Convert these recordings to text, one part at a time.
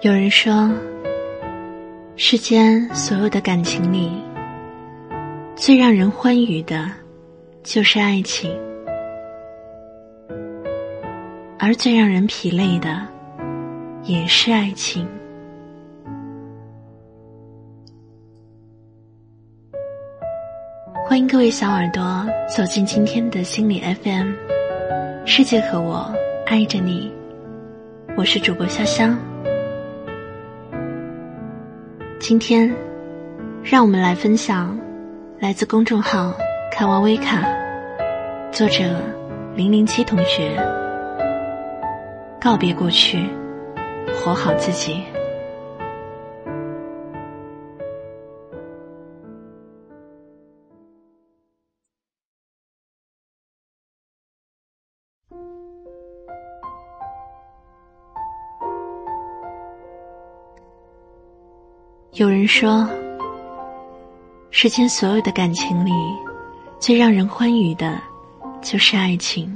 有人说，世间所有的感情里，最让人欢愉的，就是爱情；而最让人疲累的，也是爱情。欢迎各位小耳朵走进今天的心理 FM，世界和我爱着你，我是主播潇香。今天，让我们来分享来自公众号“看完微卡”作者零零七同学告别过去，活好自己。有人说，世间所有的感情里，最让人欢愉的，就是爱情；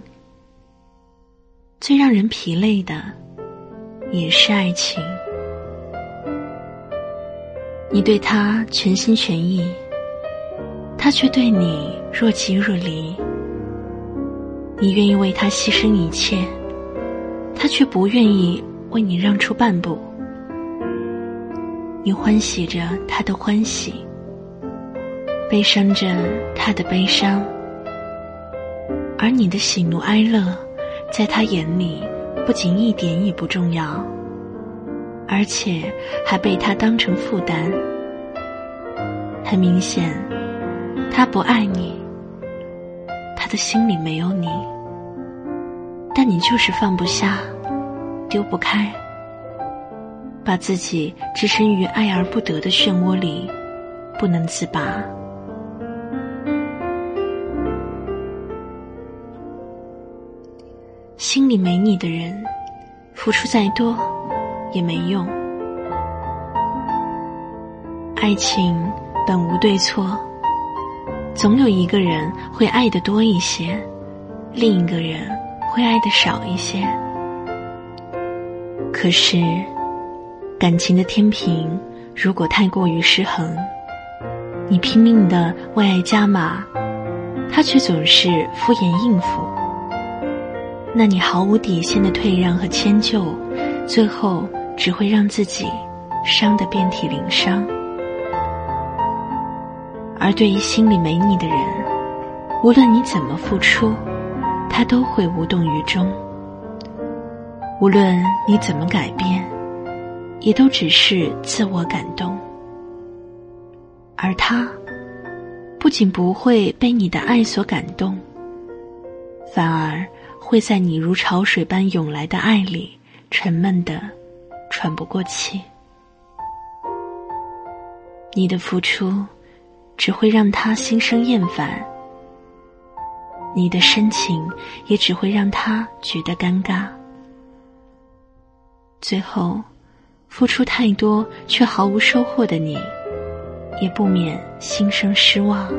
最让人疲累的，也是爱情。你对他全心全意，他却对你若即若离；你愿意为他牺牲一切，他却不愿意为你让出半步。你欢喜着他的欢喜，悲伤着他的悲伤，而你的喜怒哀乐，在他眼里不仅一点也不重要，而且还被他当成负担。很明显，他不爱你，他的心里没有你，但你就是放不下，丢不开。把自己置身于爱而不得的漩涡里，不能自拔。心里没你的人，付出再多也没用。爱情本无对错，总有一个人会爱的多一些，另一个人会爱的少一些。可是。感情的天平如果太过于失衡，你拼命的为爱加码，他却总是敷衍应付，那你毫无底线的退让和迁就，最后只会让自己伤得遍体鳞伤。而对于心里没你的人，无论你怎么付出，他都会无动于衷；无论你怎么改变。也都只是自我感动，而他不仅不会被你的爱所感动，反而会在你如潮水般涌来的爱里沉闷的喘不过气。你的付出只会让他心生厌烦，你的深情也只会让他觉得尴尬，最后。付出太多却毫无收获的你，也不免心生失望，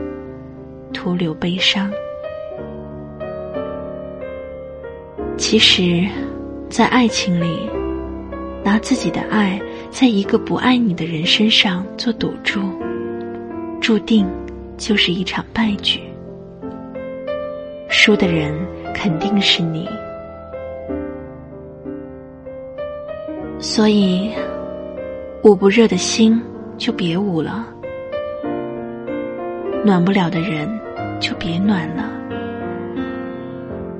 徒留悲伤。其实，在爱情里，拿自己的爱在一个不爱你的人身上做赌注，注定就是一场败局。输的人肯定是你。所以，捂不热的心就别捂了，暖不了的人就别暖了。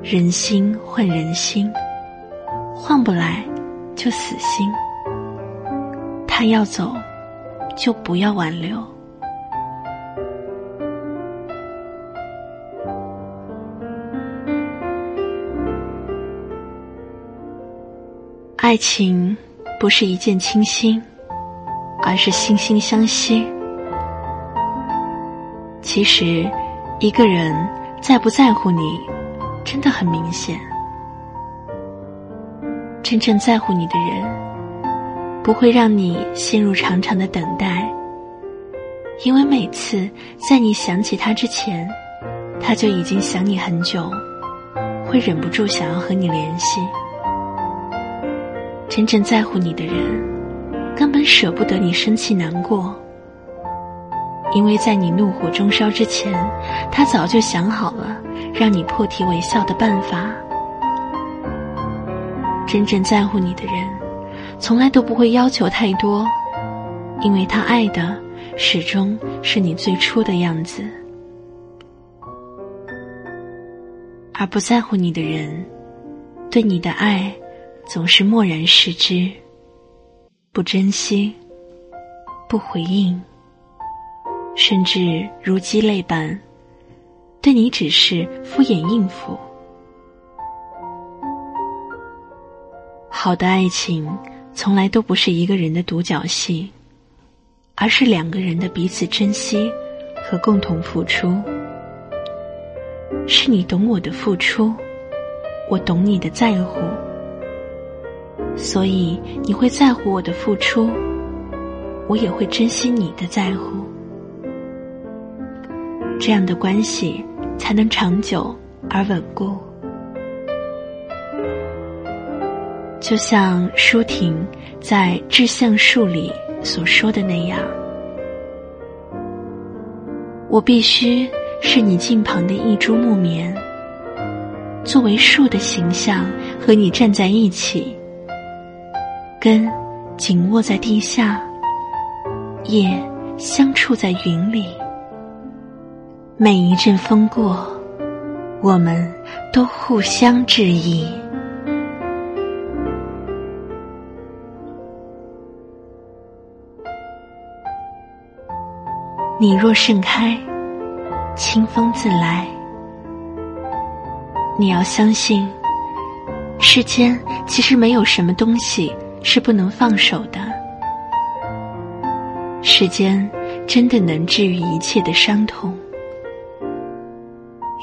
人心换人心，换不来就死心。他要走，就不要挽留。爱情。不是一见倾心，而是惺惺相惜。其实，一个人在不在乎你，真的很明显。真正在乎你的人，不会让你陷入长长的等待，因为每次在你想起他之前，他就已经想你很久，会忍不住想要和你联系。真正在乎你的人，根本舍不得你生气难过，因为在你怒火中烧之前，他早就想好了让你破涕为笑的办法。真正在乎你的人，从来都不会要求太多，因为他爱的始终是你最初的样子。而不在乎你的人，对你的爱总是漠然视之，不珍惜，不回应，甚至如鸡肋般，对你只是敷衍应付。好的爱情从来都不是一个人的独角戏，而是两个人的彼此珍惜和共同付出。是你懂我的付出，我懂你的在乎，所以你会在乎我的付出，我也会珍惜你的在乎，这样的关系才能长久而稳固。就像舒婷在《志向树》里所说的那样，我必须。是你近旁的一株木棉，作为树的形象和你站在一起，根紧握在地下，叶相触在云里。每一阵风过，我们都互相致意。你若盛开。清风自来。你要相信，世间其实没有什么东西是不能放手的。时间真的能治愈一切的伤痛。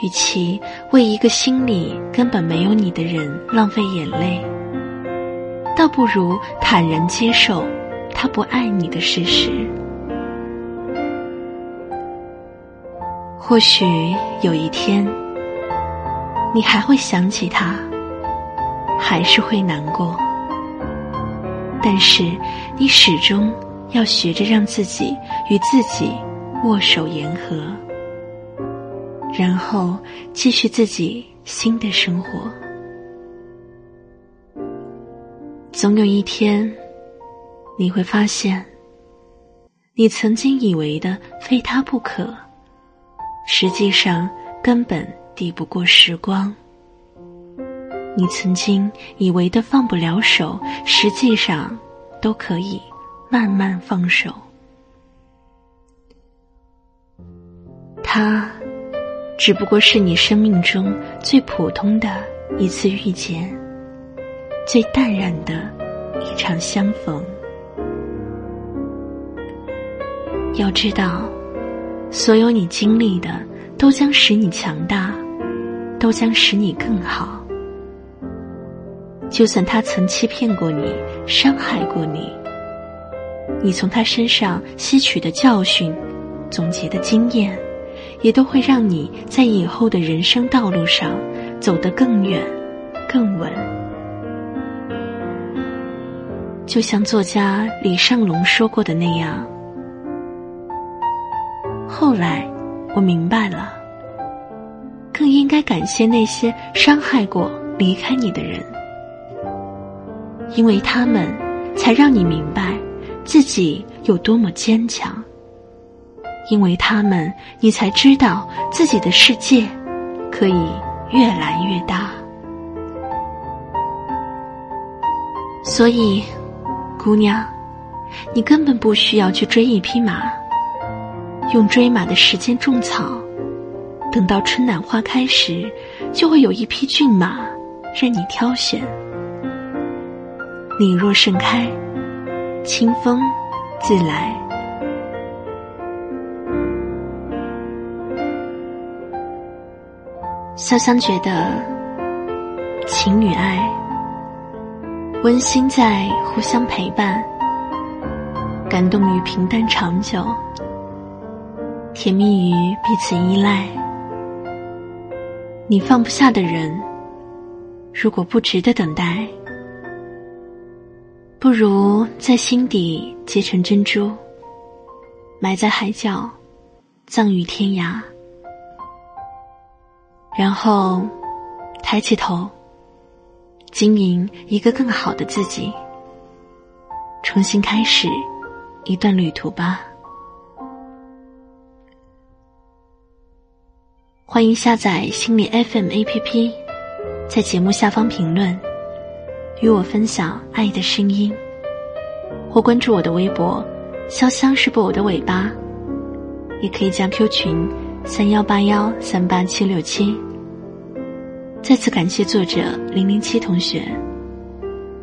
与其为一个心里根本没有你的人浪费眼泪，倒不如坦然接受他不爱你的事实。或许有一天，你还会想起他，还是会难过。但是，你始终要学着让自己与自己握手言和，然后继续自己新的生活。总有一天，你会发现，你曾经以为的非他不可。实际上根本抵不过时光。你曾经以为的放不了手，实际上都可以慢慢放手。他只不过是你生命中最普通的一次遇见，最淡然的一场相逢。要知道。所有你经历的，都将使你强大，都将使你更好。就算他曾欺骗过你，伤害过你，你从他身上吸取的教训、总结的经验，也都会让你在以后的人生道路上走得更远、更稳。就像作家李尚龙说过的那样。后来，我明白了，更应该感谢那些伤害过、离开你的人，因为他们才让你明白自己有多么坚强；因为他们，你才知道自己的世界可以越来越大。所以，姑娘，你根本不需要去追一匹马。用追马的时间种草，等到春暖花开时，就会有一匹骏马任你挑选。你若盛开，清风自来。潇湘觉得，情与爱温馨在互相陪伴，感动于平淡长久。甜蜜于彼此依赖，你放不下的人，如果不值得等待，不如在心底结成珍珠，埋在海角，葬于天涯。然后，抬起头，经营一个更好的自己，重新开始一段旅途吧。欢迎下载心理 FM APP，在节目下方评论。与我分享爱的声音，或关注我的微博“潇湘是不我的尾巴”，也可以加 Q 群三幺八幺三八七六七。再次感谢作者零零七同学。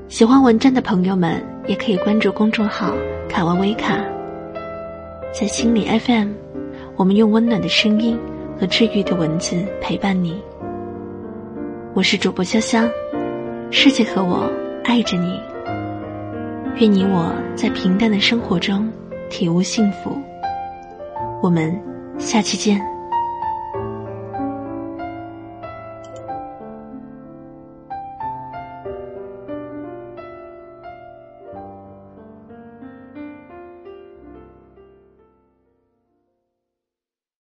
喜欢文章的朋友们，也可以关注公众号“卡哇微卡”。在心理 FM，我们用温暖的声音和治愈的文字陪伴你。我是主播潇湘。世界和我爱着你，愿你我在平淡的生活中体悟幸福。我们下期见。